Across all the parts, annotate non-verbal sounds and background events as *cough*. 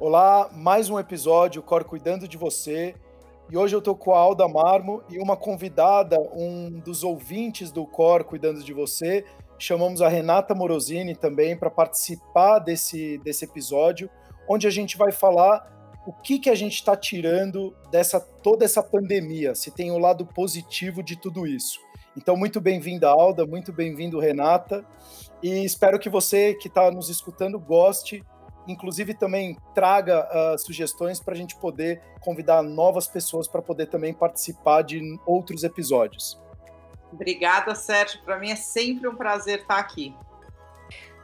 Olá, mais um episódio, Cor cuidando de você. E hoje eu tô com a Alda Marmo e uma convidada, um dos ouvintes do Cor Cuidando de Você. Chamamos a Renata Morosini também para participar desse, desse episódio, onde a gente vai falar o que, que a gente está tirando dessa toda essa pandemia, se tem o um lado positivo de tudo isso. Então, muito bem-vinda, Alda, muito bem-vindo, Renata, e espero que você que está nos escutando goste inclusive também traga uh, sugestões para a gente poder convidar novas pessoas para poder também participar de outros episódios. Obrigada, Sérgio. Para mim é sempre um prazer estar aqui.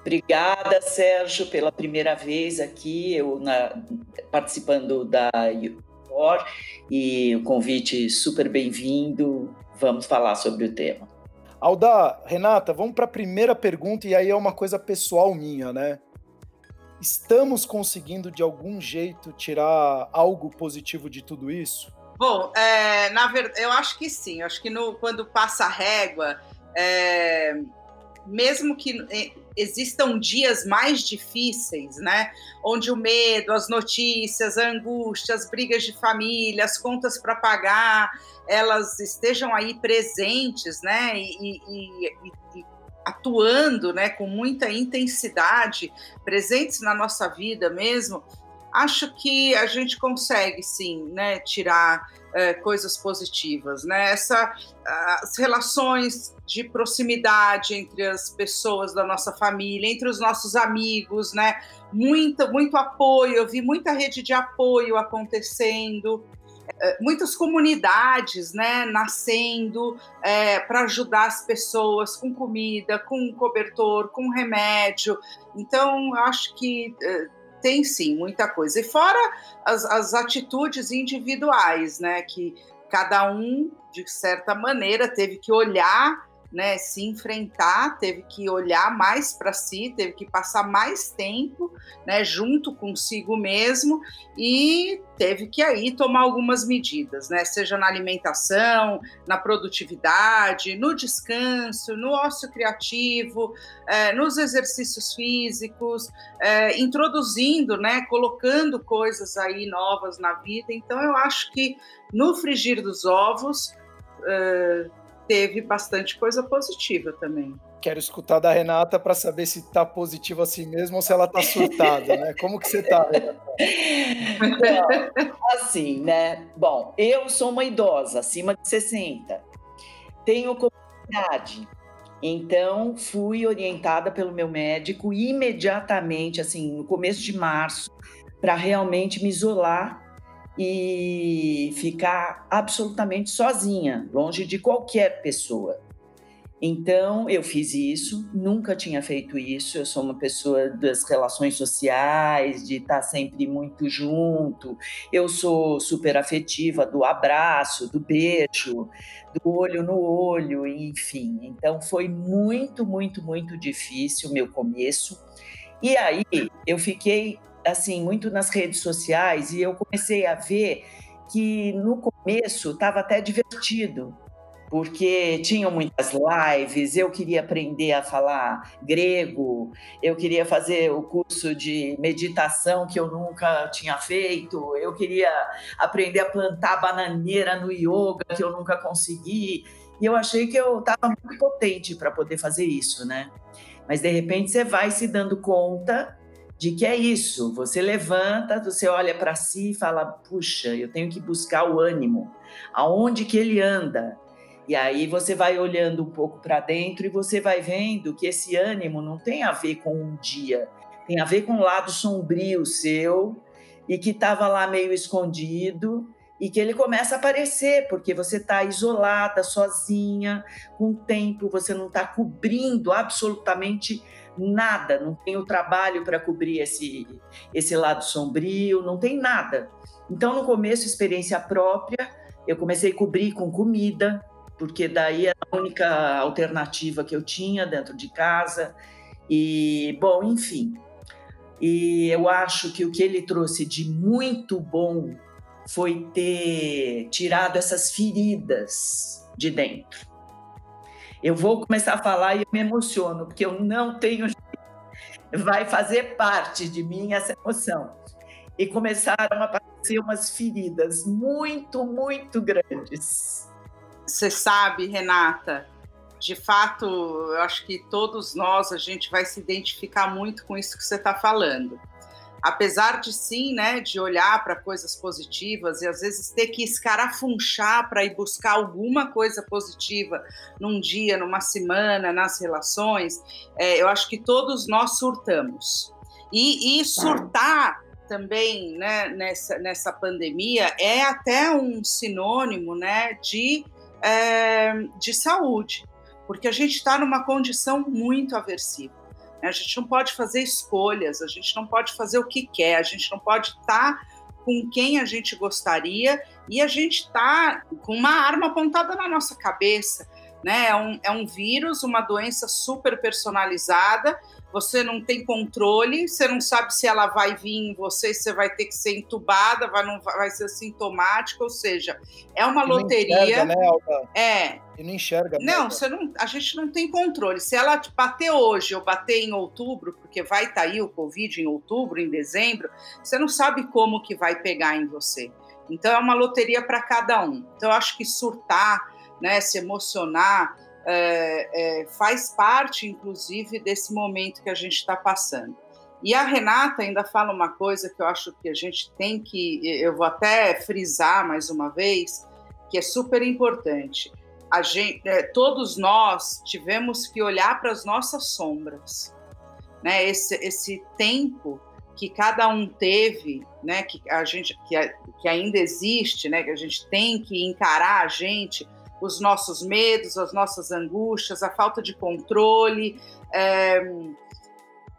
Obrigada, Sérgio, pela primeira vez aqui, eu na, participando da UOR e o convite super bem-vindo. Vamos falar sobre o tema. Alda, Renata, vamos para a primeira pergunta, e aí é uma coisa pessoal minha, né? Estamos conseguindo de algum jeito tirar algo positivo de tudo isso? Bom, é, na verdade, eu acho que sim. Eu acho que no, quando passa a régua, é, mesmo que é, existam dias mais difíceis, né, onde o medo, as notícias, a angústia, as brigas de família, as contas para pagar, elas estejam aí presentes, né, e, e, e, atuando né, com muita intensidade, presentes na nossa vida mesmo, acho que a gente consegue sim né, tirar é, coisas positivas. Né? Essa, as relações de proximidade entre as pessoas da nossa família, entre os nossos amigos, né? muito, muito apoio, eu vi muita rede de apoio acontecendo. Eh, muitas comunidades né, nascendo é, para ajudar as pessoas com comida, com cobertor, com remédio. Então, acho que é, tem sim muita coisa. E fora as, as atitudes individuais, né, que cada um, de certa maneira, teve que olhar né, se enfrentar, teve que olhar mais para si, teve que passar mais tempo, né, junto consigo mesmo e teve que aí tomar algumas medidas, né, seja na alimentação, na produtividade, no descanso, no ócio criativo, é, nos exercícios físicos, é, introduzindo, né, colocando coisas aí novas na vida. Então eu acho que no frigir dos ovos teve bastante coisa positiva também. Quero escutar da Renata para saber se está positiva assim mesmo ou se ela está surtada, né? Como que você está, *laughs* assim, né? Bom, eu sou uma idosa, acima de 60. Tenho comunidade. Então, fui orientada pelo meu médico imediatamente, assim, no começo de março, para realmente me isolar e ficar absolutamente sozinha, longe de qualquer pessoa. Então, eu fiz isso, nunca tinha feito isso. Eu sou uma pessoa das relações sociais, de estar sempre muito junto. Eu sou super afetiva do abraço, do beijo, do olho no olho, enfim. Então, foi muito, muito, muito difícil o meu começo. E aí, eu fiquei assim, muito nas redes sociais e eu comecei a ver que no começo estava até divertido, porque tinham muitas lives, eu queria aprender a falar grego, eu queria fazer o curso de meditação que eu nunca tinha feito, eu queria aprender a plantar bananeira no yoga que eu nunca consegui, e eu achei que eu estava muito potente para poder fazer isso, né? Mas de repente você vai se dando conta de que é isso. Você levanta, você olha para si e fala: puxa, eu tenho que buscar o ânimo. Aonde que ele anda? E aí você vai olhando um pouco para dentro e você vai vendo que esse ânimo não tem a ver com um dia, tem a ver com o lado sombrio seu e que estava lá meio escondido e que ele começa a aparecer porque você está isolada, sozinha, com o tempo você não está cobrindo absolutamente nada, não tenho trabalho para cobrir esse, esse lado sombrio, não tem nada. Então, no começo, experiência própria, eu comecei a cobrir com comida, porque daí era a única alternativa que eu tinha dentro de casa. E, bom, enfim. E eu acho que o que ele trouxe de muito bom foi ter tirado essas feridas de dentro. Eu vou começar a falar e eu me emociono, porque eu não tenho. Vai fazer parte de mim essa emoção. E começaram a aparecer umas feridas muito, muito grandes. Você sabe, Renata, de fato, eu acho que todos nós a gente vai se identificar muito com isso que você está falando apesar de sim, né, de olhar para coisas positivas e às vezes ter que escarafunchar para ir buscar alguma coisa positiva num dia, numa semana, nas relações, é, eu acho que todos nós surtamos. E, e surtar também, né, nessa, nessa pandemia é até um sinônimo, né, de, é, de saúde, porque a gente está numa condição muito aversiva. A gente não pode fazer escolhas, a gente não pode fazer o que quer, a gente não pode estar com quem a gente gostaria e a gente está com uma arma apontada na nossa cabeça. Né? É, um, é um vírus, uma doença super personalizada você não tem controle, você não sabe se ela vai vir em você, se você vai ter que ser entubada, vai, não, vai ser sintomática, ou seja, é uma e loteria. Enxerga, né, Alba? É. E não enxerga. Não, né? você não, a gente não tem controle. Se ela bater hoje ou bater em outubro, porque vai estar tá aí o Covid em outubro, em dezembro, você não sabe como que vai pegar em você. Então é uma loteria para cada um. Então eu acho que surtar, né, se emocionar, é, é, faz parte, inclusive, desse momento que a gente está passando. E a Renata ainda fala uma coisa que eu acho que a gente tem que, eu vou até frisar mais uma vez, que é super importante. A gente, é, todos nós tivemos que olhar para as nossas sombras, né? Esse, esse tempo que cada um teve, né? Que a gente, que, que ainda existe, né? Que a gente tem que encarar a gente os nossos medos, as nossas angústias, a falta de controle. É,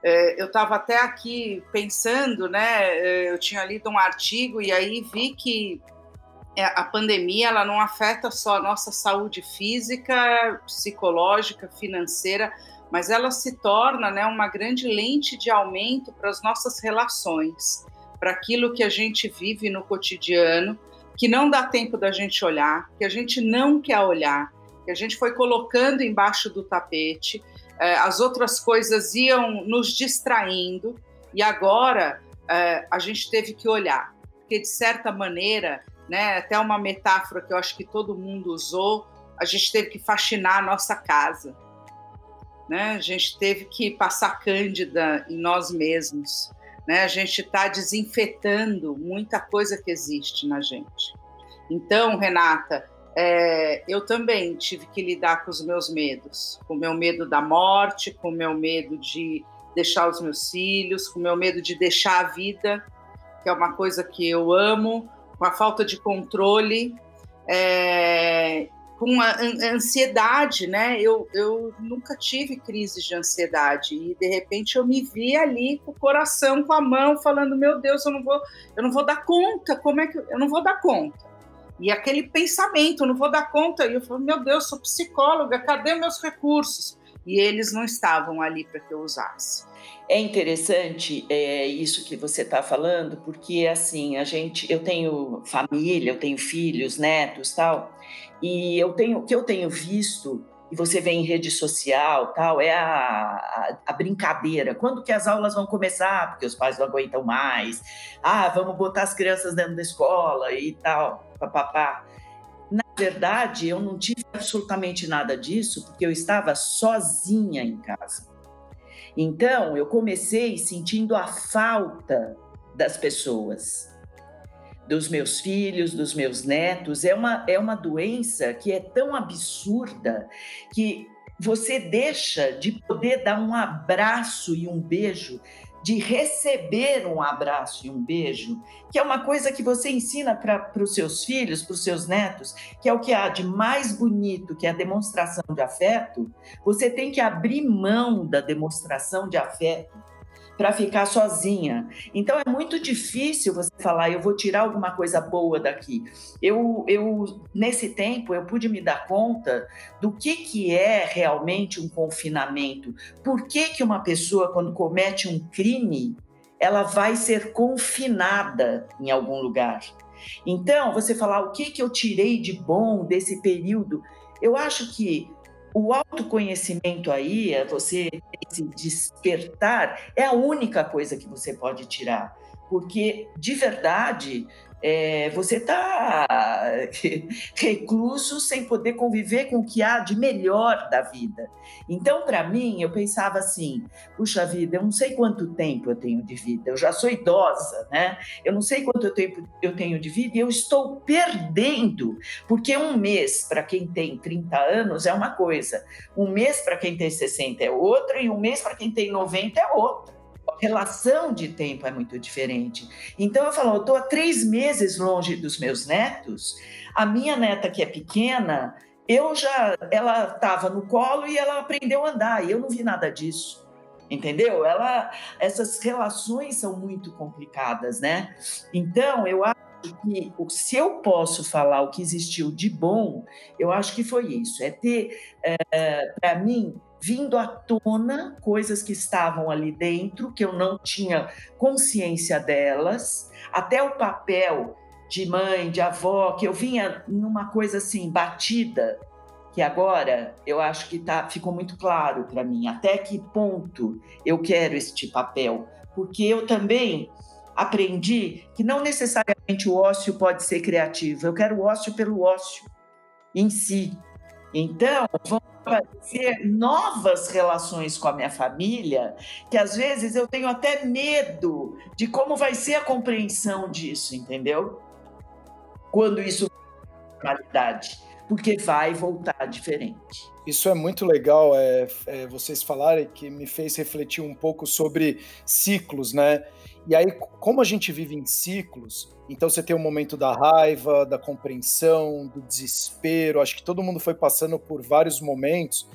é, eu estava até aqui pensando, né? É, eu tinha lido um artigo e aí vi que é, a pandemia ela não afeta só a nossa saúde física, psicológica, financeira, mas ela se torna né, uma grande lente de aumento para as nossas relações, para aquilo que a gente vive no cotidiano que não dá tempo da gente olhar, que a gente não quer olhar, que a gente foi colocando embaixo do tapete, eh, as outras coisas iam nos distraindo e agora eh, a gente teve que olhar, porque de certa maneira, né, até uma metáfora que eu acho que todo mundo usou, a gente teve que faxinar a nossa casa, né? A gente teve que passar cândida em nós mesmos né? A gente está desinfetando muita coisa que existe na gente. Então, Renata, é, eu também tive que lidar com os meus medos, com o meu medo da morte, com o meu medo de deixar os meus filhos, com o meu medo de deixar a vida, que é uma coisa que eu amo, com a falta de controle. É, com a ansiedade, né? Eu, eu nunca tive crises de ansiedade e de repente eu me vi ali com o coração, com a mão, falando: meu Deus, eu não vou, eu não vou dar conta. Como é que eu não vou dar conta? E aquele pensamento, eu não vou dar conta. E eu falo: meu Deus, sou psicóloga, cadê meus recursos? E eles não estavam ali para que eu usasse. É interessante é, isso que você está falando, porque assim a gente, eu tenho família, eu tenho filhos, netos, tal, e eu tenho, o que eu tenho visto, e você vê em rede social, tal, é a, a, a, brincadeira. Quando que as aulas vão começar? Porque os pais não aguentam mais. Ah, vamos botar as crianças dentro da escola e tal, papapá. Na verdade, eu não tive absolutamente nada disso, porque eu estava sozinha em casa. Então, eu comecei sentindo a falta das pessoas dos meus filhos, dos meus netos. É uma, é uma doença que é tão absurda que você deixa de poder dar um abraço e um beijo de receber um abraço e um beijo, que é uma coisa que você ensina para os seus filhos, para os seus netos, que é o que há de mais bonito, que é a demonstração de afeto, você tem que abrir mão da demonstração de afeto para ficar sozinha. Então é muito difícil você falar, eu vou tirar alguma coisa boa daqui. Eu, eu nesse tempo eu pude me dar conta do que que é realmente um confinamento. Por que que uma pessoa quando comete um crime, ela vai ser confinada em algum lugar? Então, você falar o que que eu tirei de bom desse período, eu acho que o autoconhecimento aí, é você se despertar, é a única coisa que você pode tirar. Porque, de verdade, é, você está *laughs* recluso sem poder conviver com o que há de melhor da vida. Então, para mim, eu pensava assim: puxa vida, eu não sei quanto tempo eu tenho de vida, eu já sou idosa, né? Eu não sei quanto tempo eu tenho de vida e eu estou perdendo, porque um mês para quem tem 30 anos é uma coisa, um mês para quem tem 60 é outra, e um mês para quem tem 90 é outra relação de tempo é muito diferente. Então eu falo, eu estou há três meses longe dos meus netos. A minha neta que é pequena, eu já, ela estava no colo e ela aprendeu a andar. E eu não vi nada disso. Entendeu? Ela, essas relações são muito complicadas, né? Então eu acho que se eu posso falar o que existiu de bom, eu acho que foi isso. É ter, é, eh, para mim, vindo à tona coisas que estavam ali dentro, que eu não tinha consciência delas, até o papel de mãe, de avó, que eu vinha numa coisa assim, batida, que agora eu acho que tá, ficou muito claro para mim até que ponto eu quero este papel, porque eu também aprendi que não necessariamente o ócio pode ser criativo, eu quero o ócio pelo ócio em si. Então, vão aparecer novas relações com a minha família, que às vezes eu tenho até medo de como vai ser a compreensão disso, entendeu? Quando isso realidade, porque vai voltar diferente. Isso é muito legal, é, é, vocês falarem que me fez refletir um pouco sobre ciclos, né? E aí, como a gente vive em ciclos, então você tem o momento da raiva, da compreensão, do desespero. Acho que todo mundo foi passando por vários momentos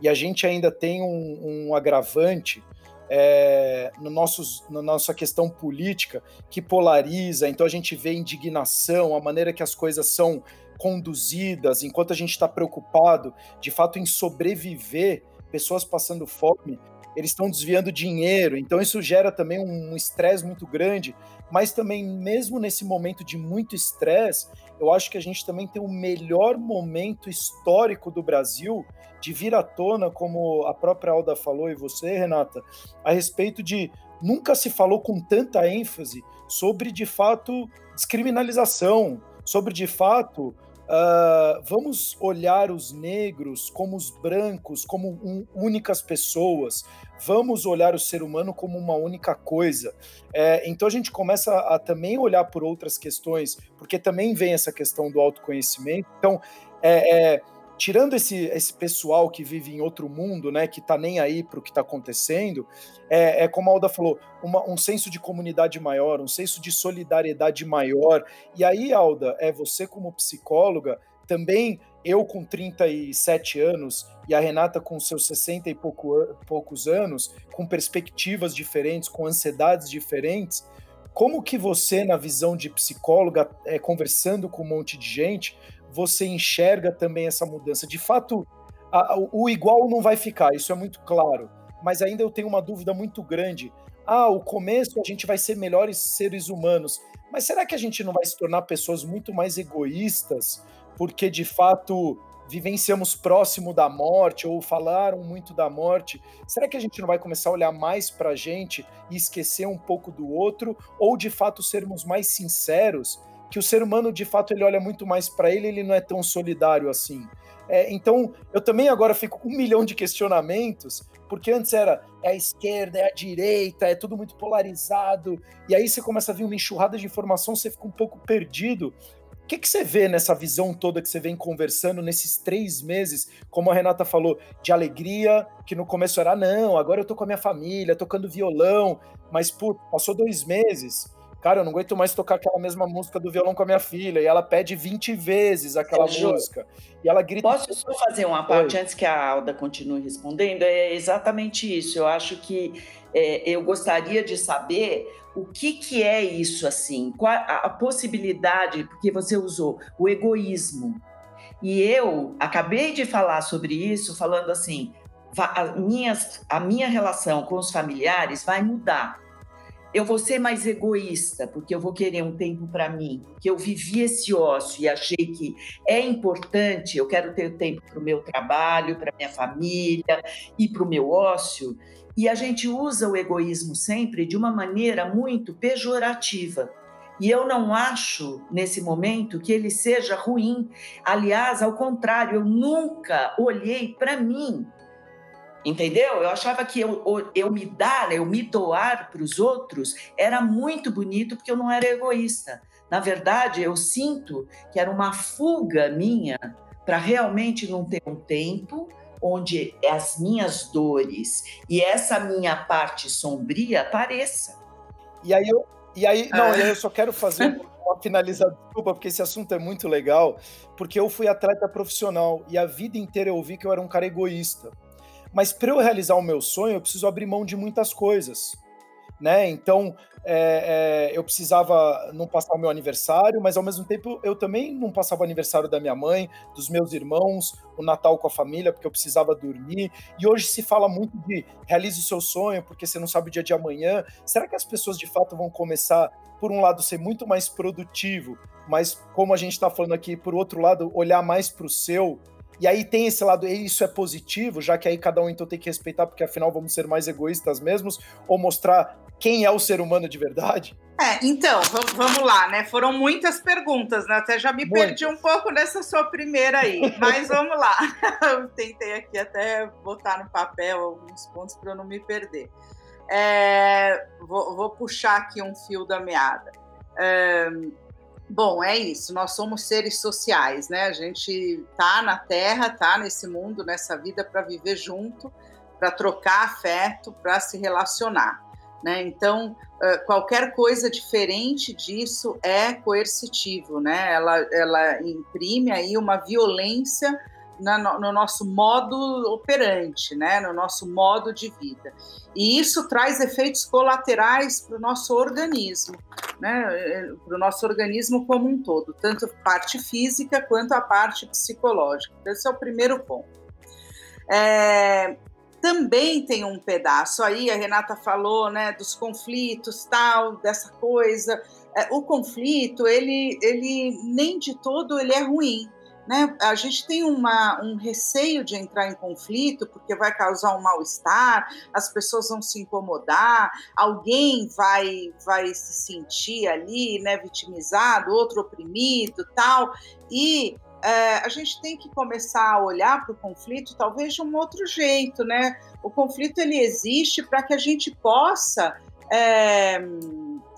e a gente ainda tem um, um agravante é, no nossos, na nossa questão política que polariza. Então a gente vê indignação, a maneira que as coisas são conduzidas, enquanto a gente está preocupado de fato em sobreviver, pessoas passando fome, eles estão desviando dinheiro, então isso gera também um estresse muito grande, mas também, mesmo nesse momento de muito estresse, eu acho que a gente também tem o melhor momento histórico do Brasil de vir à tona, como a própria Alda falou e você, Renata, a respeito de nunca se falou com tanta ênfase sobre, de fato, descriminalização, sobre, de fato, Uh, vamos olhar os negros como os brancos, como um, únicas pessoas. Vamos olhar o ser humano como uma única coisa. É, então a gente começa a, a também olhar por outras questões, porque também vem essa questão do autoconhecimento. Então, é, é, tirando esse, esse pessoal que vive em outro mundo, né, que tá nem aí para o que está acontecendo, é, é, como a Alda falou, uma, um senso de comunidade maior, um senso de solidariedade maior. E aí, Alda, é você como psicóloga, também eu com 37 anos e a Renata com seus 60 e pouco, poucos anos, com perspectivas diferentes, com ansiedades diferentes, como que você, na visão de psicóloga, é, conversando com um monte de gente, você enxerga também essa mudança? De fato, a, o igual não vai ficar, isso é muito claro, mas ainda eu tenho uma dúvida muito grande. Ah, o começo a gente vai ser melhores seres humanos, mas será que a gente não vai se tornar pessoas muito mais egoístas porque de fato vivenciamos próximo da morte ou falaram muito da morte? Será que a gente não vai começar a olhar mais para a gente e esquecer um pouco do outro ou de fato sermos mais sinceros? Que o ser humano, de fato, ele olha muito mais para ele, ele não é tão solidário assim. É, então, eu também agora fico com um milhão de questionamentos, porque antes era é a esquerda, é a direita, é tudo muito polarizado, e aí você começa a vir uma enxurrada de informação, você fica um pouco perdido. O que, que você vê nessa visão toda que você vem conversando nesses três meses, como a Renata falou, de alegria, que no começo era, não, agora eu tô com a minha família, tocando violão, mas, passou dois meses, cara, eu não aguento mais tocar aquela mesma música do violão com a minha filha, e ela pede 20 vezes aquela música. E ela grita. Posso só fazer uma parte Oi. antes que a Alda continue respondendo? É exatamente isso. Eu acho que é, eu gostaria de saber o que, que é isso assim, qual a, a possibilidade, porque você usou o egoísmo. E eu acabei de falar sobre isso, falando assim, a, minhas, a minha relação com os familiares vai mudar. Eu vou ser mais egoísta, porque eu vou querer um tempo para mim, que eu vivi esse ócio e achei que é importante, eu quero ter tempo para o meu trabalho, para minha família e para o meu ócio. E a gente usa o egoísmo sempre de uma maneira muito pejorativa. E eu não acho, nesse momento, que ele seja ruim. Aliás, ao contrário, eu nunca olhei para mim. Entendeu? Eu achava que eu, eu me dar, eu me doar para os outros era muito bonito porque eu não era egoísta. Na verdade, eu sinto que era uma fuga minha para realmente não ter um tempo onde as minhas dores e essa minha parte sombria apareça. E aí eu, e aí, não, ah. eu só quero fazer *laughs* uma finalizada, desculpa, porque esse assunto é muito legal, porque eu fui atleta profissional e a vida inteira eu vi que eu era um cara egoísta. Mas para eu realizar o meu sonho, eu preciso abrir mão de muitas coisas né? Então é, é, eu precisava não passar o meu aniversário, mas ao mesmo tempo eu também não passava o aniversário da minha mãe, dos meus irmãos, o Natal com a família, porque eu precisava dormir. E hoje se fala muito de realize o seu sonho, porque você não sabe o dia de amanhã. Será que as pessoas de fato vão começar, por um lado, ser muito mais produtivo, mas como a gente está falando aqui, por outro lado, olhar mais para o seu? E aí tem esse lado, isso é positivo, já que aí cada um então tem que respeitar, porque afinal vamos ser mais egoístas mesmos, ou mostrar quem é o ser humano de verdade? É, então, vamos lá, né? Foram muitas perguntas, né? Até já me perdi um pouco nessa sua primeira aí, mas vamos lá. *laughs* Eu tentei aqui até botar no papel alguns pontos para eu não me perder. É, vou, vou, puxar aqui um fio da meada. É, bom, é isso. Nós somos seres sociais, né? A gente tá na Terra, tá nesse mundo, nessa vida para viver junto, para trocar afeto, para se relacionar. Né? Então, qualquer coisa diferente disso é coercitivo, né? ela, ela imprime aí uma violência na, no nosso modo operante, né? no nosso modo de vida. E isso traz efeitos colaterais para o nosso organismo, né? para o nosso organismo como um todo, tanto a parte física quanto a parte psicológica. Esse é o primeiro ponto. É, também tem um pedaço aí, a Renata falou, né, dos conflitos, tal, dessa coisa. É, o conflito, ele, ele nem de todo ele é ruim, né? A gente tem uma, um receio de entrar em conflito porque vai causar um mal-estar, as pessoas vão se incomodar, alguém vai vai se sentir ali, né, vitimizado, outro oprimido, tal. E é, a gente tem que começar a olhar para o conflito talvez de um outro jeito, né? O conflito ele existe para que a gente possa é,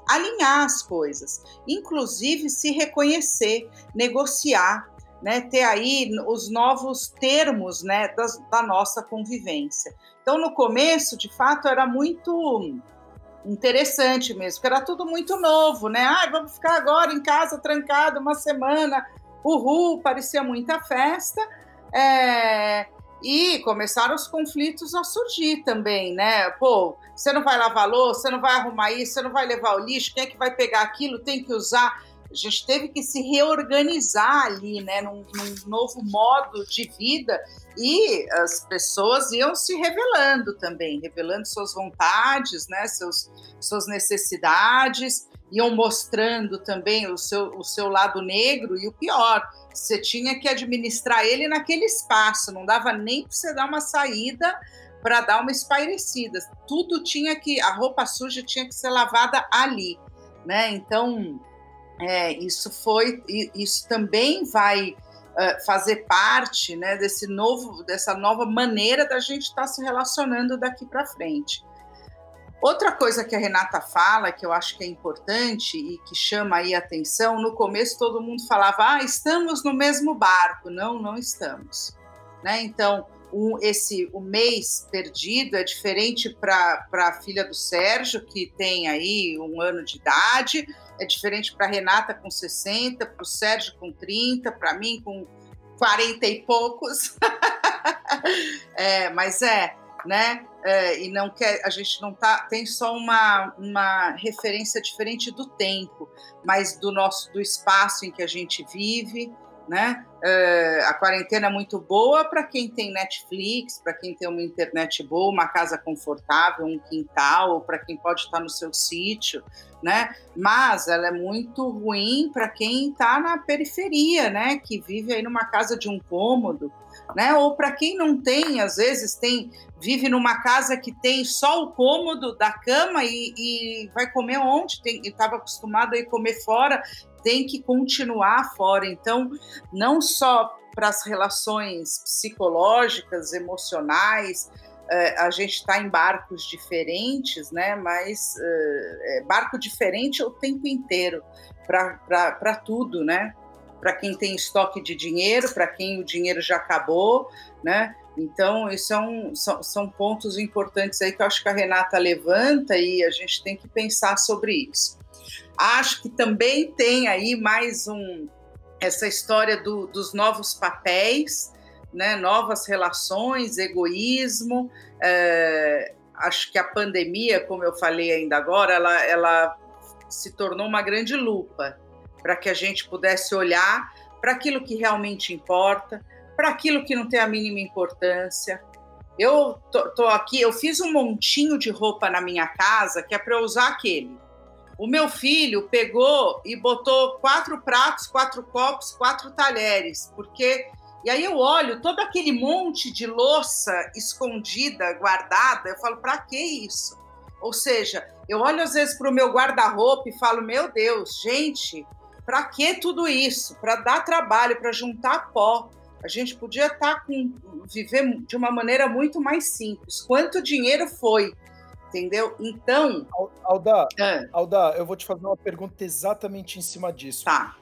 alinhar as coisas, inclusive se reconhecer, negociar, né? Ter aí os novos termos, né? Da, da nossa convivência. Então, no começo, de fato, era muito interessante mesmo, porque era tudo muito novo, né? Ah, vamos ficar agora em casa trancado uma semana uhul, parecia muita festa. É, e começaram os conflitos a surgir também, né? Pô, você não vai lavar louça, você não vai arrumar isso, você não vai levar o lixo, quem é que vai pegar aquilo, tem que usar. A gente teve que se reorganizar ali, né, num, num novo modo de vida e as pessoas iam se revelando também, revelando suas vontades, né, seus, suas necessidades iam mostrando também o seu, o seu lado negro e o pior, você tinha que administrar ele naquele espaço, não dava nem para você dar uma saída para dar uma espairecida. Tudo tinha que, a roupa suja tinha que ser lavada ali, né? Então, é, isso foi, isso também vai uh, fazer parte, né, desse novo, dessa nova maneira da gente estar tá se relacionando daqui para frente. Outra coisa que a Renata fala, que eu acho que é importante e que chama aí a atenção, no começo todo mundo falava, ah, estamos no mesmo barco. Não, não estamos. Né? Então, um, esse o mês perdido é diferente para a filha do Sérgio, que tem aí um ano de idade, é diferente para Renata com 60, para o Sérgio com 30, para mim com 40 e poucos. *laughs* é, mas é, né? É, e não quer, a gente não tá, tem só uma, uma referência diferente do tempo, mas do nosso do espaço em que a gente vive, né? Uh, a quarentena é muito boa para quem tem Netflix, para quem tem uma internet boa, uma casa confortável, um quintal, para quem pode estar no seu sítio, né? Mas ela é muito ruim para quem está na periferia, né? Que vive aí numa casa de um cômodo, né? Ou para quem não tem, às vezes tem vive numa casa que tem só o cômodo da cama e, e vai comer onde? Estava acostumado a ir comer fora, tem que continuar fora. Então, não só para as relações psicológicas, emocionais, eh, a gente está em barcos diferentes, né? Mas é barco diferente o tempo inteiro para tudo, né? Para quem tem estoque de dinheiro, para quem o dinheiro já acabou, né? Então, isso é um, são, são pontos importantes aí que eu acho que a Renata levanta e a gente tem que pensar sobre isso. Acho que também tem aí mais um essa história do, dos novos papéis, né, novas relações, egoísmo. É, acho que a pandemia, como eu falei ainda agora, ela, ela se tornou uma grande lupa para que a gente pudesse olhar para aquilo que realmente importa, para aquilo que não tem a mínima importância. Eu tô, tô aqui, eu fiz um montinho de roupa na minha casa que é para usar aquele. O meu filho pegou e botou quatro pratos, quatro copos, quatro talheres, porque. E aí eu olho todo aquele monte de louça escondida, guardada, eu falo, para que isso? Ou seja, eu olho às vezes para o meu guarda-roupa e falo, meu Deus, gente, para que tudo isso? Para dar trabalho, para juntar pó. A gente podia estar tá com viver de uma maneira muito mais simples. Quanto dinheiro foi entendeu? Então. Alda, é. Alda, eu vou te fazer uma pergunta exatamente em cima disso. Tá.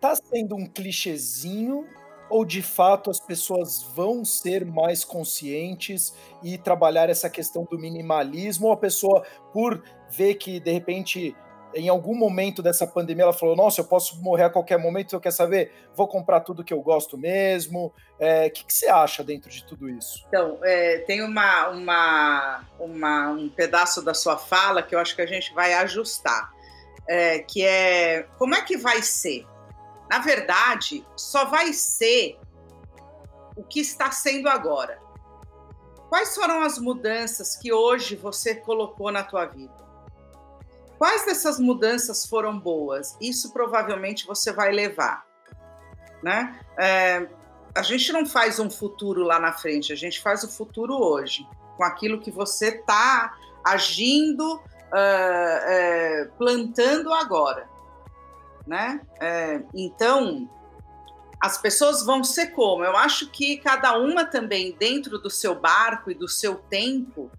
Tá sendo um clichêzinho ou de fato as pessoas vão ser mais conscientes e trabalhar essa questão do minimalismo, ou a pessoa, por ver que de repente em algum momento dessa pandemia ela falou: Nossa, eu posso morrer a qualquer momento, eu quero saber, vou comprar tudo que eu gosto mesmo. O é, que, que, você acha dentro de tudo isso? Então, é, tem uma, uma, uma, um pedaço da sua fala que eu acho que a gente vai ajustar, é, que é como é que vai ser? Na verdade, só vai ser o que está sendo agora. Quais foram as mudanças que hoje você colocou na tua vida? Quais dessas mudanças foram boas? Isso provavelmente você vai levar, né? É, a gente não faz um futuro lá na frente, a gente faz o futuro hoje, com aquilo que você está agindo, uh, uh, plantando agora, né? Uh, então, as pessoas vão ser como? Eu acho que cada uma também, dentro do seu barco e do seu tempo,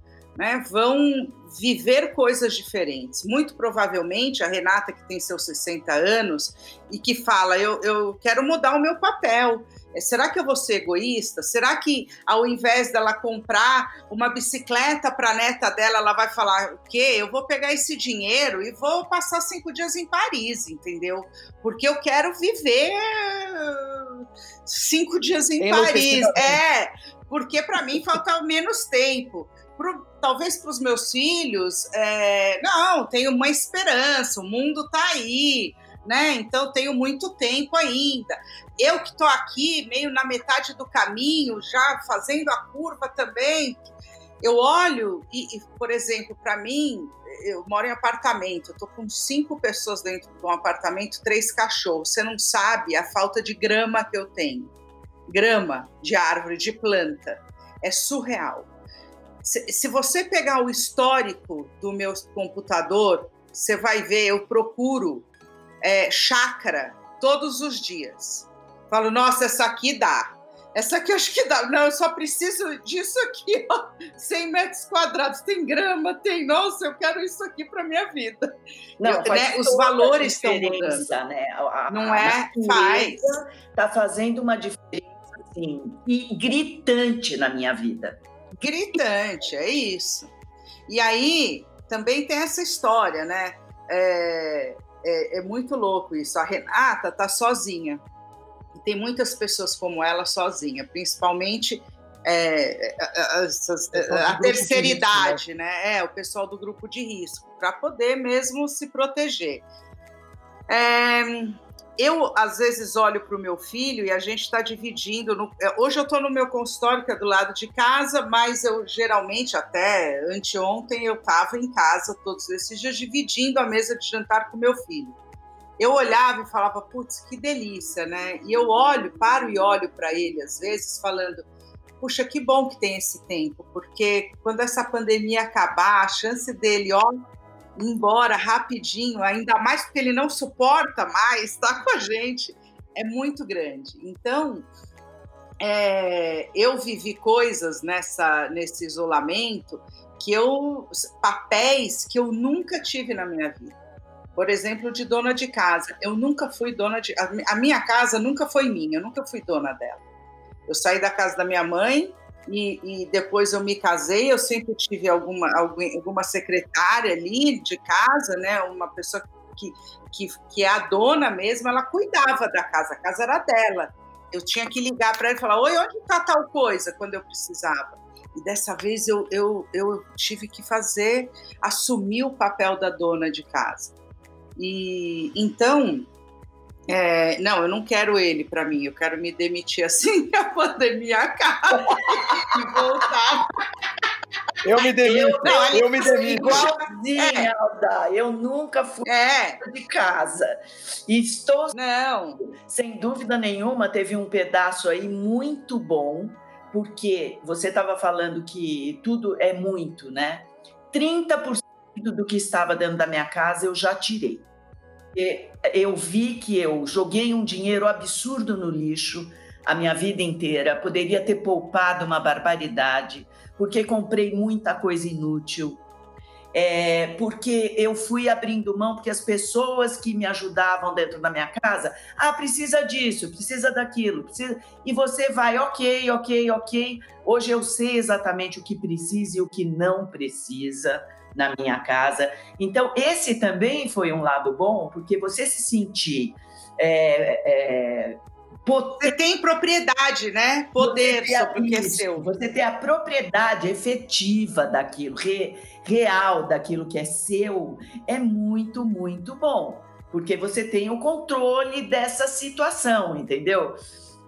né, vão viver coisas diferentes. Muito provavelmente a Renata, que tem seus 60 anos e que fala: Eu, eu quero mudar o meu papel. É, será que eu vou ser egoísta? Será que ao invés dela comprar uma bicicleta para a neta dela, ela vai falar o quê? Eu vou pegar esse dinheiro e vou passar cinco dias em Paris, entendeu? Porque eu quero viver cinco dias em Paris. É, porque para mim falta menos tempo pro, talvez para os meus filhos, é, não, tenho uma esperança, o mundo está aí, né? Então tenho muito tempo ainda. Eu que estou aqui, meio na metade do caminho, já fazendo a curva também, eu olho e, e por exemplo, para mim, eu moro em apartamento, tô com cinco pessoas dentro de um apartamento, três cachorros. Você não sabe a falta de grama que eu tenho. Grama de árvore, de planta. É surreal. Se, se você pegar o histórico do meu computador, você vai ver, eu procuro é, chácara todos os dias. Falo, nossa, essa aqui dá. essa aqui acho que dá. Não, eu só preciso disso aqui, ó. 100 metros quadrados, tem grama, tem. Nossa, eu quero isso aqui para minha vida. Não, eu, né, os valores estão mudando. Né? A, Não é? Faz. Está fazendo uma diferença assim, e gritante na minha vida. Gritante, é isso. E aí também tem essa história, né? É, é, é muito louco isso. A Renata tá sozinha tem muitas pessoas como ela sozinha, principalmente é, essas, a terceira risco, idade, né? né? É, o pessoal do grupo de risco, para poder mesmo se proteger. É, eu, às vezes, olho para o meu filho e a gente está dividindo. No, é, hoje eu estou no meu consultório, que é do lado de casa, mas eu geralmente, até anteontem, eu estava em casa todos esses dias, dividindo a mesa de jantar com meu filho eu olhava e falava, putz, que delícia, né? E eu olho, paro e olho para ele às vezes, falando, puxa, que bom que tem esse tempo, porque quando essa pandemia acabar, a chance dele, ó, embora rapidinho, ainda mais porque ele não suporta mais estar com a gente, é muito grande. Então, é, eu vivi coisas nessa, nesse isolamento que eu papéis que eu nunca tive na minha vida por exemplo, de dona de casa. Eu nunca fui dona de. A minha casa nunca foi minha, eu nunca fui dona dela. Eu saí da casa da minha mãe e, e depois eu me casei. Eu sempre tive alguma, alguma secretária ali de casa, né? Uma pessoa que, que, que é a dona mesmo, ela cuidava da casa, a casa era dela. Eu tinha que ligar para ela e falar: Oi, onde está tal coisa? quando eu precisava. E dessa vez eu, eu, eu tive que fazer, assumir o papel da dona de casa. E então, é, não, eu não quero ele para mim, eu quero me demitir assim *laughs* que a pandemia acaba *laughs* e voltar. Eu me demito, eu, não, eu me demito. Igualzinha, é. Alda. Eu nunca fui é. de casa. E estou. Não. Sem dúvida nenhuma, teve um pedaço aí muito bom, porque você estava falando que tudo é muito, né? 30% do que estava dentro da minha casa eu já tirei. Eu vi que eu joguei um dinheiro absurdo no lixo a minha vida inteira, poderia ter poupado uma barbaridade, porque comprei muita coisa inútil, é, porque eu fui abrindo mão, porque as pessoas que me ajudavam dentro da minha casa, ah, precisa disso, precisa daquilo, precisa. E você vai, ok, ok, ok. Hoje eu sei exatamente o que precisa e o que não precisa na minha casa. Então, esse também foi um lado bom, porque você se sentir. É, é, Você tem propriedade, né? Poder sobre o que é seu. Você tem a propriedade efetiva daquilo, re, real daquilo que é seu, é muito, muito bom. Porque você tem o controle dessa situação, entendeu?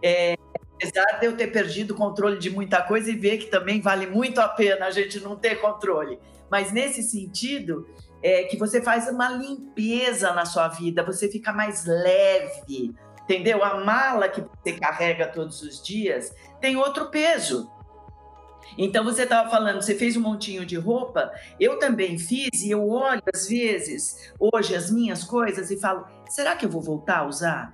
É, apesar de eu ter perdido o controle de muita coisa e ver que também vale muito a pena a gente não ter controle mas nesse sentido é que você faz uma limpeza na sua vida, você fica mais leve, entendeu? A mala que você carrega todos os dias tem outro peso. Então você estava falando, você fez um montinho de roupa, eu também fiz e eu olho às vezes hoje as minhas coisas e falo, será que eu vou voltar a usar?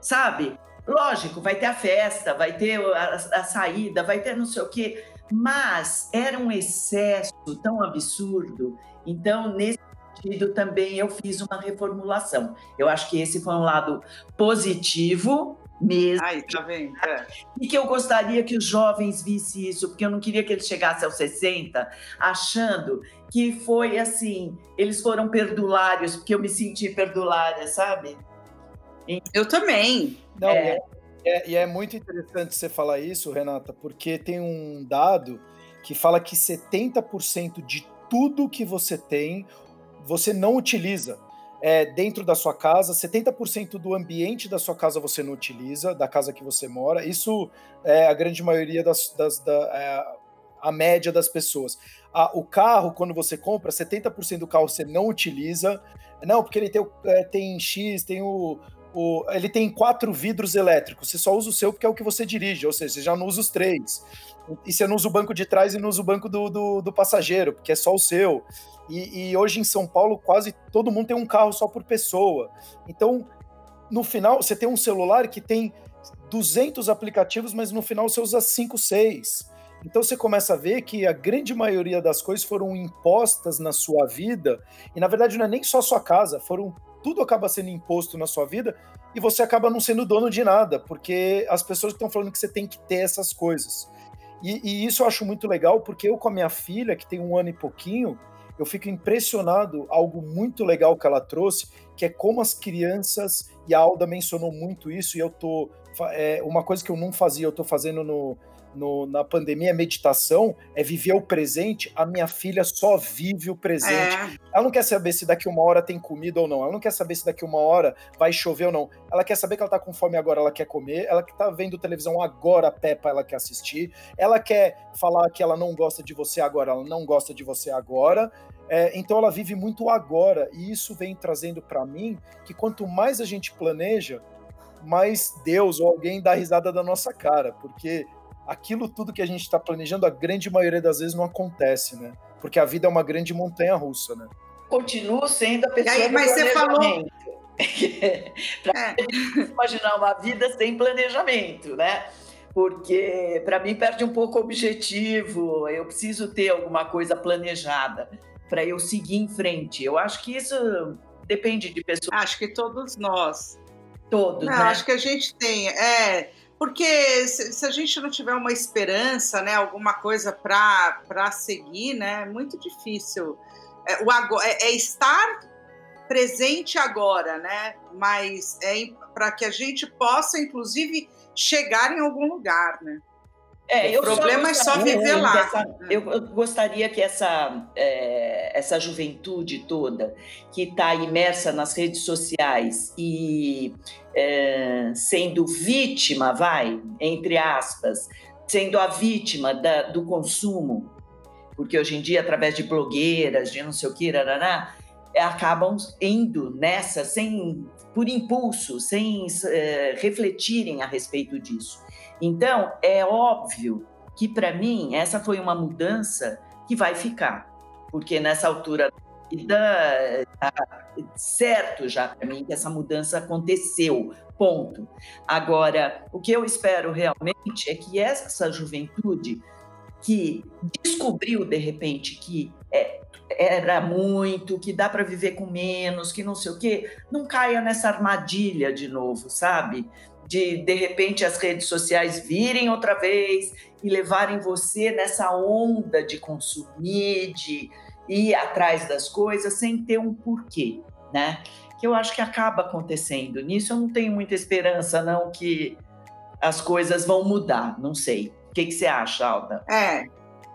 Sabe? Lógico, vai ter a festa, vai ter a, a saída, vai ter não sei o quê, mas era um excesso tão absurdo. Então, nesse sentido, também eu fiz uma reformulação. Eu acho que esse foi um lado positivo mesmo. Ai, tá vendo? É. E que eu gostaria que os jovens vissem isso, porque eu não queria que eles chegassem aos 60 achando que foi assim, eles foram perdulários, porque eu me senti perdulária, sabe? Eu também. Não, é. É, e é muito interessante você falar isso, Renata, porque tem um dado que fala que 70% de tudo que você tem, você não utiliza. É, dentro da sua casa, 70% do ambiente da sua casa você não utiliza, da casa que você mora. Isso é a grande maioria das. das da, é, a média das pessoas. o carro, quando você compra, 70% do carro você não utiliza. Não, porque ele tem, é, tem X, tem o, o, ele tem quatro vidros elétricos. Você só usa o seu porque é o que você dirige, ou seja, você já não usa os três. E você não usa o banco de trás e não usa o banco do, do, do passageiro, porque é só o seu. E, e, hoje em São Paulo, quase todo mundo tem um carro só por pessoa. Então, no final, você tem um celular que tem 200 aplicativos, mas no final você usa 5, 6. Então você começa a ver que a grande maioria das coisas foram impostas na sua vida, e na verdade não é nem só a sua casa, foram tudo acaba sendo imposto na sua vida e você acaba não sendo dono de nada, porque as pessoas estão falando que você tem que ter essas coisas. E, e, isso eu acho muito legal, porque eu com a minha filha, que tem um ano e pouquinho, eu fico impressionado, algo muito legal que ela trouxe, que é como as crianças, e a Alda mencionou muito isso, e eu tô. É, uma coisa que eu não fazia, eu tô fazendo no, no, na pandemia meditação, é viver o presente. A minha filha só vive o presente. É. Ela não quer saber se daqui uma hora tem comida ou não. Ela não quer saber se daqui uma hora vai chover ou não. Ela quer saber que ela tá com fome agora, ela quer comer. Ela que tá vendo televisão agora, Peppa, ela quer assistir. Ela quer falar que ela não gosta de você agora, ela não gosta de você agora. É, então ela vive muito agora. E isso vem trazendo para mim que quanto mais a gente planeja, mais Deus ou alguém dá risada da nossa cara, porque aquilo tudo que a gente está planejando, a grande maioria das vezes não acontece, né? Porque a vida é uma grande montanha russa, né? Continuo sendo a pessoa aí, mas você falou para *laughs* é. imaginar uma vida sem planejamento, né? Porque para mim perde um pouco o objetivo. Eu preciso ter alguma coisa planejada para eu seguir em frente. Eu acho que isso depende de pessoas. Acho que todos nós. Todos, Não, né? Acho que a gente tem. É, porque se, se, a gente não tiver uma esperança, né, alguma coisa para seguir, né, é muito difícil. É, o é, é estar presente agora, né? Mas é para que a gente possa, inclusive, chegar em algum lugar, né? É, o problema é só viver lá. Essa, eu, eu, gostaria que essa, é, essa juventude toda que está imersa nas redes sociais e é, sendo vítima, vai, entre aspas, sendo a vítima da, do consumo, porque hoje em dia, através de blogueiras, de não sei o que, raraná, acabam indo nessa sem por impulso, sem é, refletirem a respeito disso. Então, é óbvio que para mim essa foi uma mudança que vai ficar, porque nessa altura da vida tá certo já para mim que essa mudança aconteceu, ponto. Agora, o que eu espero realmente é que essa juventude que descobriu de repente que é, era muito, que dá para viver com menos, que não sei o quê, não caia nessa armadilha de novo, sabe? De de repente as redes sociais virem outra vez e levarem você nessa onda de consumir, de ir atrás das coisas sem ter um porquê, né? Que eu acho que acaba acontecendo. Nisso eu não tenho muita esperança, não, que as coisas vão mudar. Não sei. O que, que você acha, Alda? É,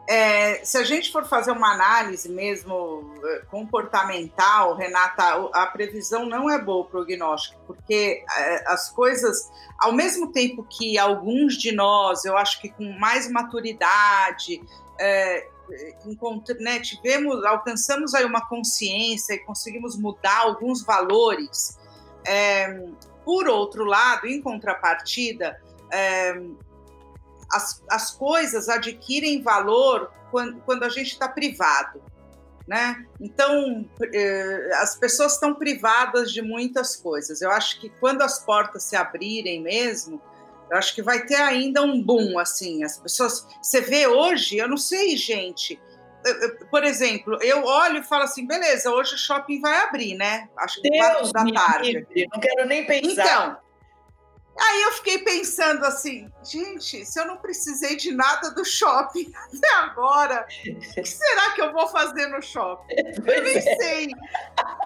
é, se a gente for fazer uma análise mesmo é, comportamental, Renata, a previsão não é boa o prognóstico, porque é, as coisas, ao mesmo tempo que alguns de nós, eu acho que com mais maturidade, é, né, tivemos, alcançamos aí uma consciência e conseguimos mudar alguns valores. É, por outro lado, em contrapartida, as, as coisas adquirem valor quando, quando a gente está privado. Né? Então, eh, as pessoas estão privadas de muitas coisas. Eu acho que quando as portas se abrirem mesmo, eu acho que vai ter ainda um boom, assim. As pessoas. Você vê hoje, eu não sei, gente. Por exemplo, eu olho e falo assim, beleza, hoje o shopping vai abrir, né? Acho que quatro da tarde. Livre, não quero nem pensar. Então, Aí eu fiquei pensando assim, gente, se eu não precisei de nada do shopping *laughs* até agora, o que será que eu vou fazer no shopping? *laughs* Eu nem é. sei.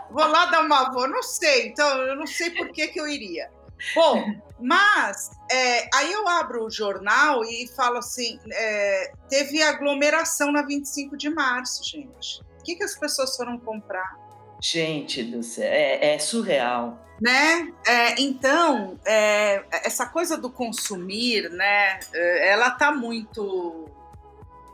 Vou lá dar uma volta, não sei. Então, eu não sei por que, que eu iria. Bom, mas é, aí eu abro o jornal e falo assim: é, teve aglomeração na 25 de março, gente. O que, que as pessoas foram comprar? Gente do céu, é, é surreal né? É, então, é, essa coisa do consumir, né? Ela tá muito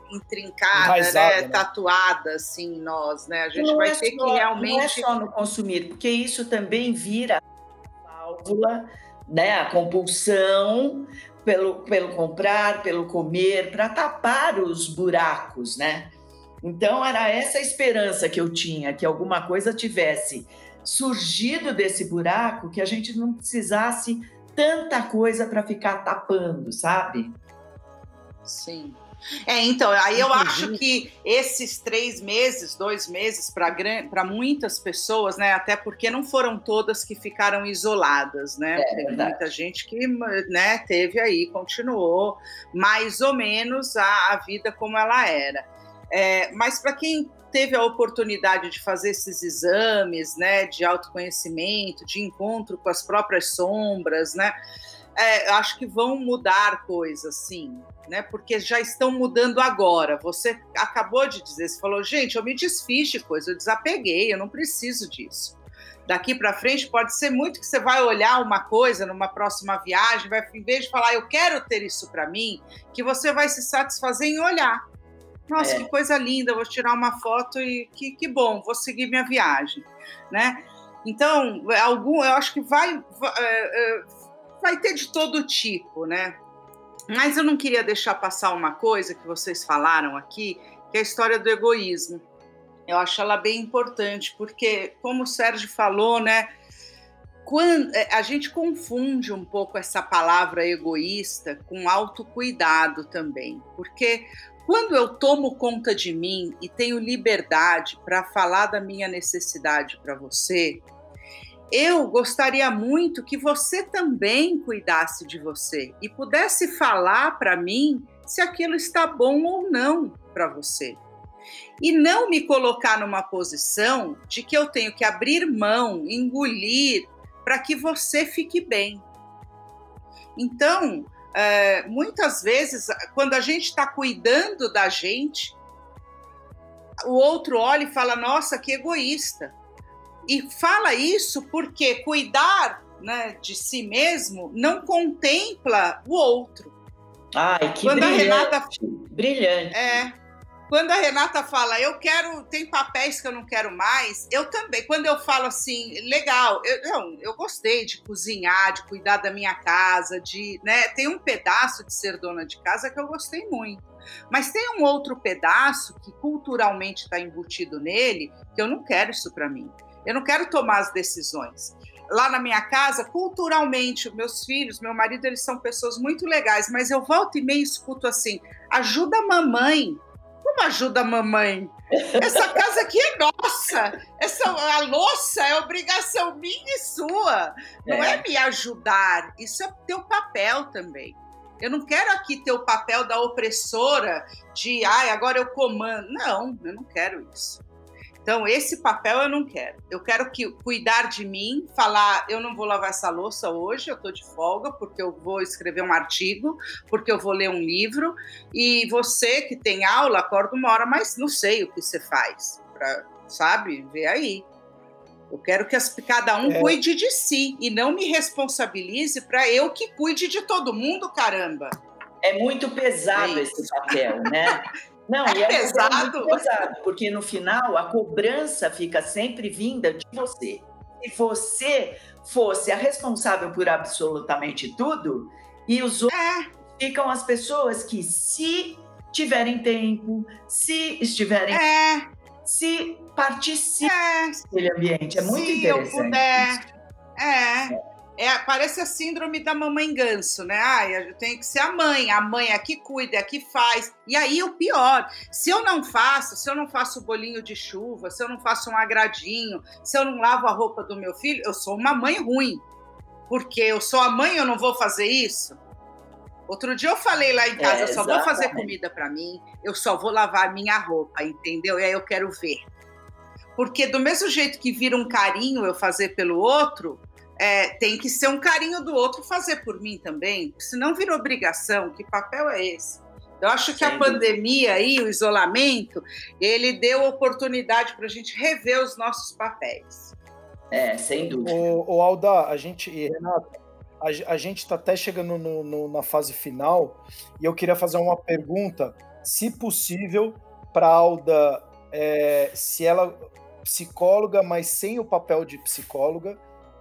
intrincada, né? né? Tatuada, assim, nós, né? A gente não vai é ter só, que realmente... Não é só no consumir, porque isso também vira a válvula, né? A compulsão pelo, pelo comprar, pelo comer, para tapar os buracos, né? Então, era essa esperança que eu tinha, que alguma coisa tivesse surgido desse buraco que a gente não precisasse tanta coisa para ficar tapando, sabe? Sim. É, então, aí eu acho que esses três meses, dois meses, para muitas pessoas, né? Até porque não foram todas que ficaram isoladas, né? É, Teve muita gente que né, teve aí, continuou mais ou menos a, a vida como ela era. É, mas para quem teve a oportunidade de fazer esses exames, né, de autoconhecimento, de encontro com as próprias sombras, né? É, acho que vão mudar coisas, sim né? Porque já estão mudando agora. Você acabou de dizer, você falou, gente, eu me desfiz de coisa, eu desapeguei, eu não preciso disso. Daqui para frente pode ser muito que você vai olhar uma coisa numa próxima viagem, vai em vez de falar eu quero ter isso para mim, que você vai se satisfazer em olhar. Nossa, é. que coisa linda, vou tirar uma foto e que, que bom, vou seguir minha viagem, né? Então, algum, eu acho que vai, vai, é, é, vai ter de todo tipo, né? Mas eu não queria deixar passar uma coisa que vocês falaram aqui, que é a história do egoísmo. Eu acho ela bem importante, porque, como o Sérgio falou, né? Quando, é, a gente confunde um pouco essa palavra egoísta com autocuidado também, porque quando eu tomo conta de mim e tenho liberdade para falar da minha necessidade para você, eu gostaria muito que você também cuidasse de você e pudesse falar para mim se aquilo está bom ou não para você. E não me colocar numa posição de que eu tenho que abrir mão, engolir, para que você fique bem. Então, é, muitas vezes, quando a gente está cuidando da gente, o outro olha e fala: Nossa, que egoísta. E fala isso porque cuidar né, de si mesmo não contempla o outro. Ai, que quando brilhante. A Renata, brilhante. É, quando a Renata fala, eu quero, tem papéis que eu não quero mais, eu também. Quando eu falo assim, legal, eu, não, eu gostei de cozinhar, de cuidar da minha casa, de, né, tem um pedaço de ser dona de casa que eu gostei muito. Mas tem um outro pedaço que culturalmente está embutido nele que eu não quero isso para mim. Eu não quero tomar as decisões. Lá na minha casa, culturalmente, meus filhos, meu marido, eles são pessoas muito legais, mas eu volto e meio escuto assim: ajuda a mamãe. Como ajuda a mamãe? Essa casa aqui é nossa. Essa a louça é obrigação minha e sua. Não é, é me ajudar. Isso é teu papel também. Eu não quero aqui ter o papel da opressora de, ai, agora eu comando. Não, eu não quero isso. Então, esse papel eu não quero. Eu quero que cuidar de mim, falar, eu não vou lavar essa louça hoje, eu estou de folga, porque eu vou escrever um artigo, porque eu vou ler um livro. E você que tem aula, acorda uma hora, mas não sei o que você faz, pra, sabe? Vê aí. Eu quero que as, cada um é. cuide de si e não me responsabilize para eu que cuide de todo mundo, caramba. É muito pesado é esse papel, né? *laughs* Não, é, e é pesado. pesado, porque no final a cobrança fica sempre vinda de você. Se você fosse a responsável por absolutamente tudo, e os outros é. ficam as pessoas que, se tiverem tempo, se estiverem. É. Se participam é. ambiente. É muito se interessante. Se eu puder. É. é. É, parece a síndrome da mamãe ganso, né? Ah, eu tenho que ser a mãe, a mãe é que cuida, é que faz. E aí o pior, se eu não faço, se eu não faço bolinho de chuva, se eu não faço um agradinho, se eu não lavo a roupa do meu filho, eu sou uma mãe ruim. Porque eu sou a mãe, eu não vou fazer isso. Outro dia eu falei lá em casa, é, eu só vou fazer comida para mim, eu só vou lavar minha roupa, entendeu? E aí eu quero ver. Porque do mesmo jeito que vira um carinho eu fazer pelo outro, é, tem que ser um carinho do outro fazer por mim também, senão vira obrigação. Que papel é esse? Eu acho que a pandemia aí, o isolamento, ele deu oportunidade para a gente rever os nossos papéis. É, sem dúvida. O, o Alda, a gente, e Renata, a, a gente está até chegando no, no, na fase final e eu queria fazer uma pergunta, se possível, para a Alda, é, se ela psicóloga, mas sem o papel de psicóloga,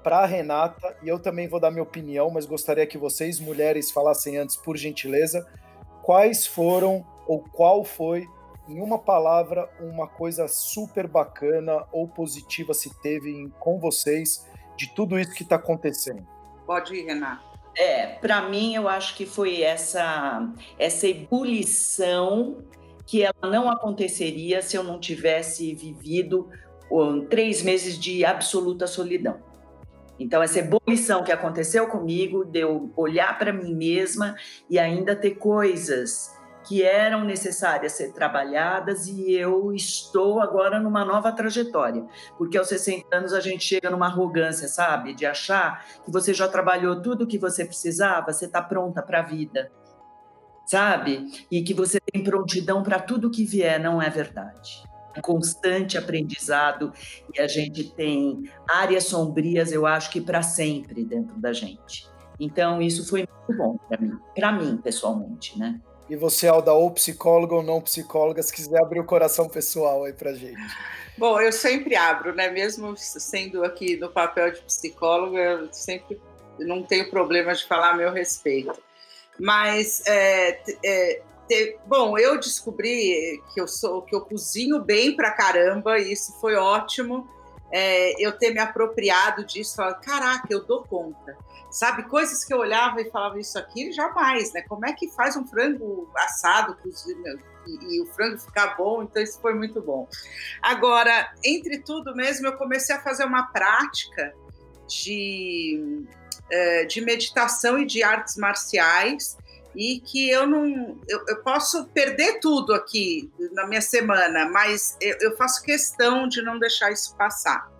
para a Renata, e eu também vou dar minha opinião, mas gostaria que vocês, mulheres, falassem antes, por gentileza, quais foram ou qual foi, em uma palavra, uma coisa super bacana ou positiva se teve em, com vocês de tudo isso que está acontecendo. Pode ir, Renata. É, para mim eu acho que foi essa essa ebulição que ela não aconteceria se eu não tivesse vivido um, três meses de absoluta solidão. Então, essa ebulição que aconteceu comigo, de eu olhar para mim mesma e ainda ter coisas que eram necessárias ser trabalhadas e eu estou agora numa nova trajetória. Porque aos 60 anos a gente chega numa arrogância, sabe? De achar que você já trabalhou tudo o que você precisava, você está pronta para a vida, sabe? E que você tem prontidão para tudo que vier, não é verdade. É constante aprendizado e a gente tem áreas sombrias, eu acho que para sempre dentro da gente. Então, isso foi muito bom para mim, para mim pessoalmente, né? E você, Alda, ou psicóloga ou não psicóloga, se quiser abrir o coração pessoal aí pra gente. Bom, eu sempre abro, né? Mesmo sendo aqui no papel de psicóloga, eu sempre não tenho problema de falar a meu respeito. Mas, é, é, te, bom, eu descobri que eu sou que eu cozinho bem pra caramba, e isso foi ótimo. É, eu ter me apropriado disso, falar, caraca, eu dou conta sabe? Coisas que eu olhava e falava isso aqui, jamais, né? Como é que faz um frango assado e, e, o frango ficar bom? Então, isso foi muito bom. Agora, entre tudo mesmo, eu comecei a fazer uma prática de, é, de meditação e de artes marciais e que eu não eu, eu, posso perder tudo aqui na minha semana, mas eu, eu, faço questão de não deixar isso passar.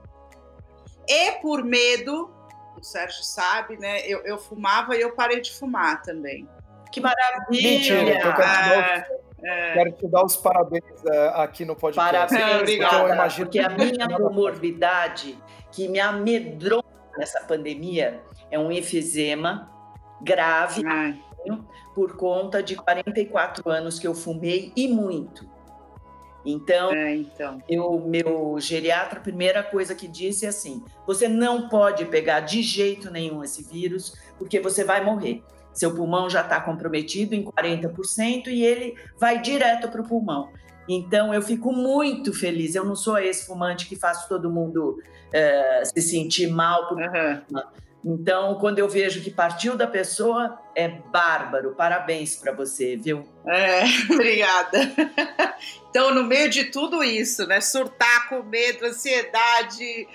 E por medo o Sérgio sabe, né? Eu, eu fumava e eu parei de fumar também. Que maravilha! Mentira, então quero, te dar, é. quero te dar os parabéns uh, aqui no podcast. Parabéns, obrigada, imagino... porque a minha *laughs* comorbidade que me amedronta nessa pandemia é um efizema grave Ai. Por conta de 44 anos que eu fumei e muito. Então, é, então. Eu, meu geriatra, a primeira coisa que disse é assim: você não pode pegar de jeito nenhum esse vírus, porque você vai morrer. Seu pulmão já está comprometido em 40% e ele vai direto para o pulmão. Então, eu fico muito feliz. Eu não sou esse fumante que faz todo mundo é, se sentir mal por uhum. Então, quando eu vejo que partiu da pessoa, é bárbaro. Parabéns para você, viu? É, *laughs* obrigada. Então, no meio de tudo isso, né? Surtar com medo, ansiedade,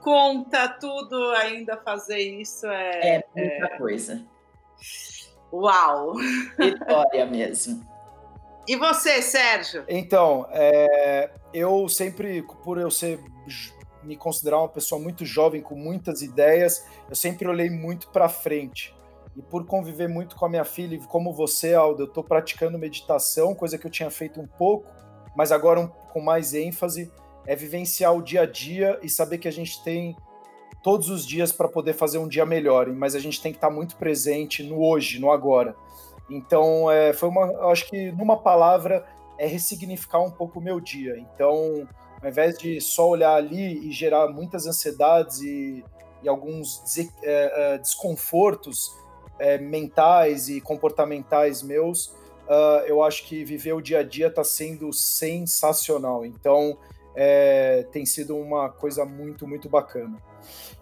conta, tudo, ainda fazer isso é. É muita é... coisa. Uau! Vitória mesmo. E você, Sérgio? Então, é, eu sempre, por eu ser me considerar uma pessoa muito jovem, com muitas ideias, eu sempre olhei muito para frente. E por conviver muito com a minha filha, e como você, Aldo, eu estou praticando meditação, coisa que eu tinha feito um pouco, mas agora um, com mais ênfase, é vivenciar o dia a dia e saber que a gente tem todos os dias para poder fazer um dia melhor, mas a gente tem que estar tá muito presente no hoje, no agora. Então, é, foi uma, acho que numa palavra é ressignificar um pouco o meu dia. Então, ao invés de só olhar ali e gerar muitas ansiedades e, e alguns des, é, é, desconfortos é, mentais e comportamentais meus, uh, eu acho que viver o dia a dia está sendo sensacional. Então, é, tem sido uma coisa muito, muito bacana.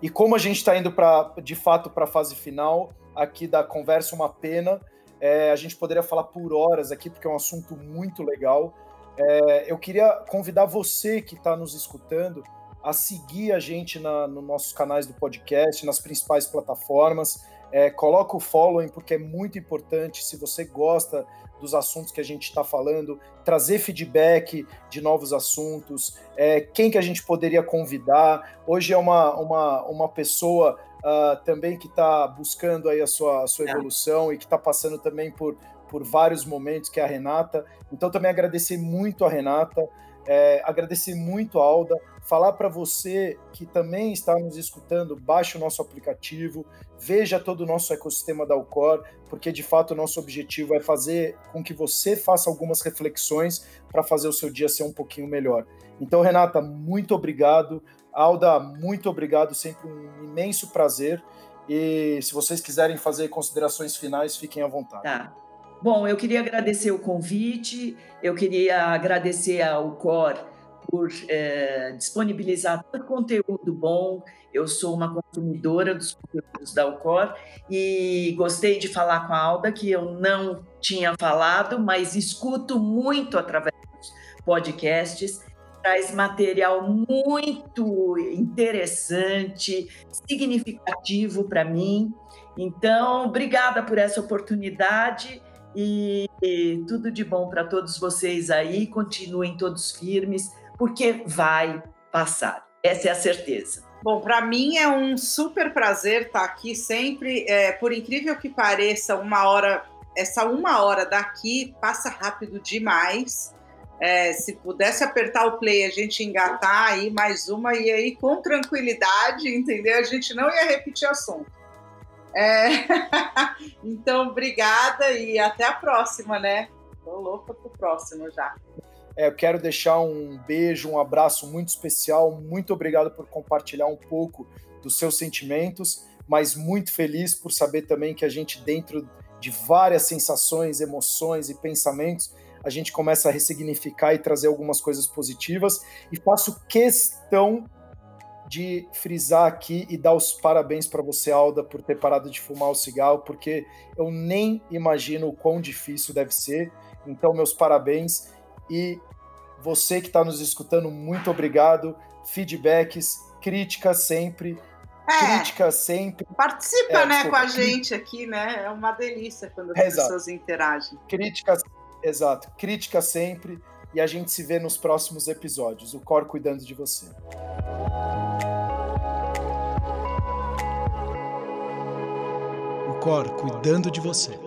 E como a gente está indo para, de fato, para a fase final aqui da conversa, uma pena. É, a gente poderia falar por horas aqui, porque é um assunto muito legal. É, eu queria convidar você que está nos escutando a seguir a gente na, nos nossos canais do podcast, nas principais plataformas. É, coloca o following, porque é muito importante. Se você gosta dos assuntos que a gente está falando, trazer feedback de novos assuntos, é, quem que a gente poderia convidar. Hoje é uma, uma, uma pessoa uh, também que está buscando aí a sua, a sua é. evolução e que está passando também por por vários momentos, que é a Renata. Então, também agradecer muito a Renata, é, agradecer muito a Alda, falar para você que também está nos escutando, baixe o nosso aplicativo, veja todo o nosso ecossistema da Alcor, porque de fato o nosso objetivo é fazer com que você faça algumas reflexões para fazer o seu dia ser um pouquinho melhor. Então, Renata, muito obrigado. Alda, muito obrigado, sempre um imenso prazer. E se vocês quiserem fazer considerações finais, fiquem à vontade. Tá. Bom, eu queria agradecer o convite, eu queria agradecer ao COR por é, disponibilizar tanto conteúdo bom. Eu sou uma consumidora dos conteúdos da Alcor e gostei de falar com a Alda, que eu não tinha falado, mas escuto muito através dos podcasts. Traz material muito interessante, significativo para mim. Então, obrigada por essa oportunidade e, tudo de bom para todos vocês aí. Continuem todos firmes, porque vai passar. Essa é a certeza. Bom, para mim é um super prazer estar aqui sempre. É, por incrível que pareça, uma hora, essa uma hora daqui passa rápido demais. É, se pudesse apertar o play, a gente engatar aí mais uma e aí com tranquilidade, entendeu? A gente não ia repetir assunto. É... *laughs* então, obrigada e até a próxima, né? Tô louca pro próximo já. É, eu quero deixar um beijo, um abraço muito especial. Muito obrigado por compartilhar um pouco dos seus sentimentos, mas muito feliz por saber também que a gente, dentro de várias sensações, emoções e pensamentos, a gente começa a ressignificar e trazer algumas coisas positivas. E faço questão de frisar aqui e dar os parabéns para você, Alda, por ter parado de fumar o cigarro, porque eu nem imagino o quão difícil deve ser. Então, meus parabéns. E você que está nos escutando, muito obrigado. Feedbacks, críticas sempre. É, crítica sempre. Participa, é, né, desculpa, com a gente aqui, né? É uma delícia quando as é, pessoas interagem. Críticas, exato. Crítica sempre. E a gente se vê nos próximos episódios. O Cor cuidando de você. Cor cuidando de você.